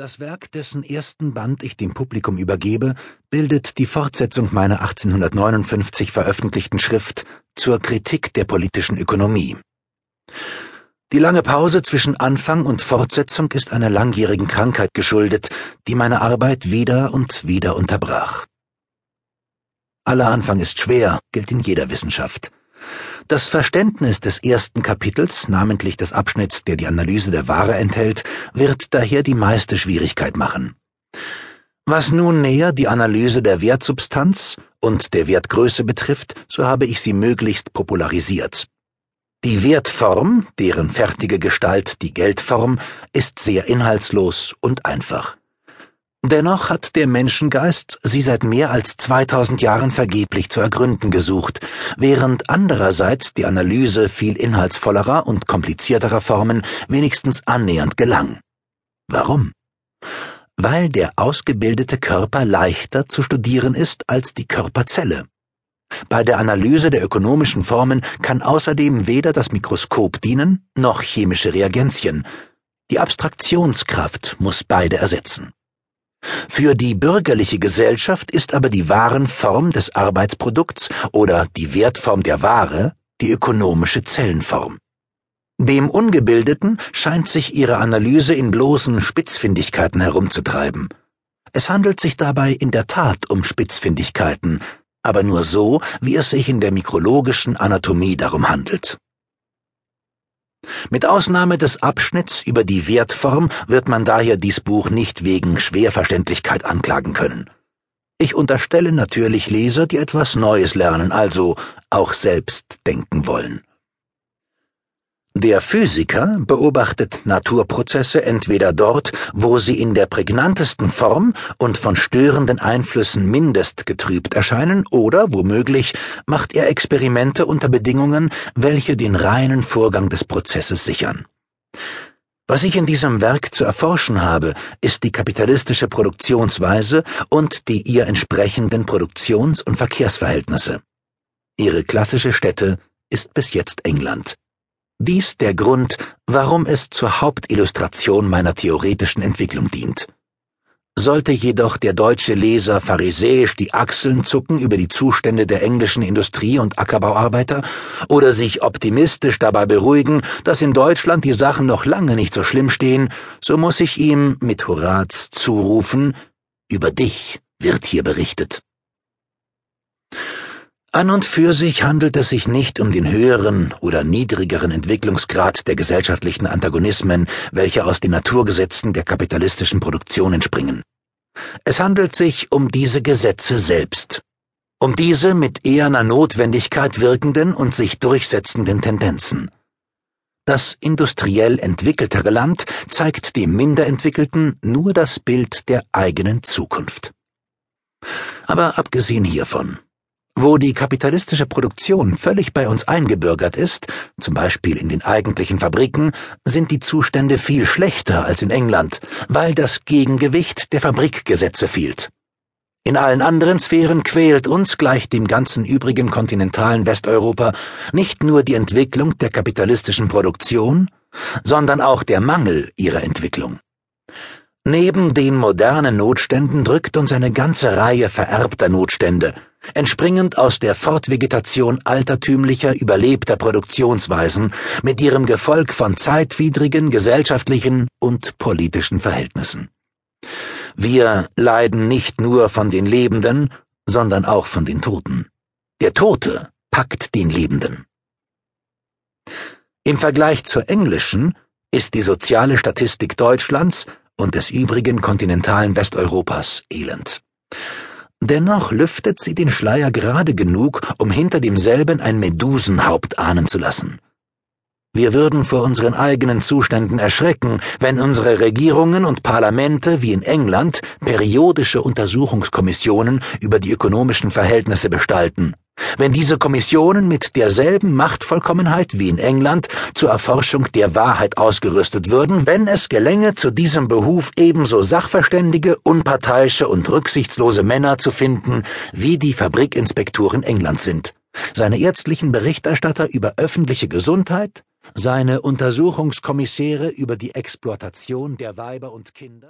Das Werk, dessen ersten Band ich dem Publikum übergebe, bildet die Fortsetzung meiner 1859 veröffentlichten Schrift zur Kritik der politischen Ökonomie. Die lange Pause zwischen Anfang und Fortsetzung ist einer langjährigen Krankheit geschuldet, die meine Arbeit wieder und wieder unterbrach. Aller Anfang ist schwer, gilt in jeder Wissenschaft. Das Verständnis des ersten Kapitels, namentlich des Abschnitts, der die Analyse der Ware enthält, wird daher die meiste Schwierigkeit machen. Was nun näher die Analyse der Wertsubstanz und der Wertgröße betrifft, so habe ich sie möglichst popularisiert. Die Wertform, deren fertige Gestalt die Geldform, ist sehr inhaltslos und einfach. Dennoch hat der Menschengeist sie seit mehr als 2000 Jahren vergeblich zu ergründen gesucht, während andererseits die Analyse viel inhaltsvollerer und komplizierterer Formen wenigstens annähernd gelang. Warum? Weil der ausgebildete Körper leichter zu studieren ist als die Körperzelle. Bei der Analyse der ökonomischen Formen kann außerdem weder das Mikroskop dienen, noch chemische Reagenzien. Die Abstraktionskraft muss beide ersetzen. Für die bürgerliche Gesellschaft ist aber die Warenform des Arbeitsprodukts oder die Wertform der Ware die ökonomische Zellenform. Dem Ungebildeten scheint sich ihre Analyse in bloßen Spitzfindigkeiten herumzutreiben. Es handelt sich dabei in der Tat um Spitzfindigkeiten, aber nur so, wie es sich in der mikrologischen Anatomie darum handelt. Mit Ausnahme des Abschnitts über die Wertform wird man daher dies Buch nicht wegen Schwerverständlichkeit anklagen können. Ich unterstelle natürlich Leser, die etwas Neues lernen, also auch selbst denken wollen. Der Physiker beobachtet Naturprozesse entweder dort, wo sie in der prägnantesten Form und von störenden Einflüssen mindest getrübt erscheinen, oder womöglich macht er Experimente unter Bedingungen, welche den reinen Vorgang des Prozesses sichern. Was ich in diesem Werk zu erforschen habe, ist die kapitalistische Produktionsweise und die ihr entsprechenden Produktions- und Verkehrsverhältnisse. Ihre klassische Stätte ist bis jetzt England. Dies der Grund, warum es zur Hauptillustration meiner theoretischen Entwicklung dient. Sollte jedoch der deutsche Leser pharisäisch die Achseln zucken über die Zustände der englischen Industrie- und Ackerbauarbeiter oder sich optimistisch dabei beruhigen, dass in Deutschland die Sachen noch lange nicht so schlimm stehen, so muss ich ihm mit Horaz zurufen, über dich wird hier berichtet. An und für sich handelt es sich nicht um den höheren oder niedrigeren Entwicklungsgrad der gesellschaftlichen Antagonismen, welche aus den Naturgesetzen der kapitalistischen Produktion entspringen. Es handelt sich um diese Gesetze selbst, um diese mit eherner Notwendigkeit wirkenden und sich durchsetzenden Tendenzen. Das industriell entwickeltere Land zeigt dem minder entwickelten nur das Bild der eigenen Zukunft. Aber abgesehen hiervon, wo die kapitalistische Produktion völlig bei uns eingebürgert ist, zum Beispiel in den eigentlichen Fabriken, sind die Zustände viel schlechter als in England, weil das Gegengewicht der Fabrikgesetze fehlt. In allen anderen Sphären quält uns gleich dem ganzen übrigen kontinentalen Westeuropa nicht nur die Entwicklung der kapitalistischen Produktion, sondern auch der Mangel ihrer Entwicklung. Neben den modernen Notständen drückt uns eine ganze Reihe vererbter Notstände, entspringend aus der Fortvegetation altertümlicher, überlebter Produktionsweisen mit ihrem Gefolg von zeitwidrigen gesellschaftlichen und politischen Verhältnissen. Wir leiden nicht nur von den Lebenden, sondern auch von den Toten. Der Tote packt den Lebenden. Im Vergleich zur englischen ist die soziale Statistik Deutschlands und des übrigen kontinentalen Westeuropas elend. Dennoch lüftet sie den Schleier gerade genug, um hinter demselben ein Medusenhaupt ahnen zu lassen. Wir würden vor unseren eigenen Zuständen erschrecken, wenn unsere Regierungen und Parlamente wie in England periodische Untersuchungskommissionen über die ökonomischen Verhältnisse bestalten wenn diese Kommissionen mit derselben Machtvollkommenheit wie in England zur Erforschung der Wahrheit ausgerüstet würden, wenn es gelänge, zu diesem Behuf ebenso sachverständige, unparteiische und rücksichtslose Männer zu finden, wie die Fabrikinspektoren Englands sind. Seine ärztlichen Berichterstatter über öffentliche Gesundheit, seine Untersuchungskommissäre über die Exploitation der Weiber und Kinder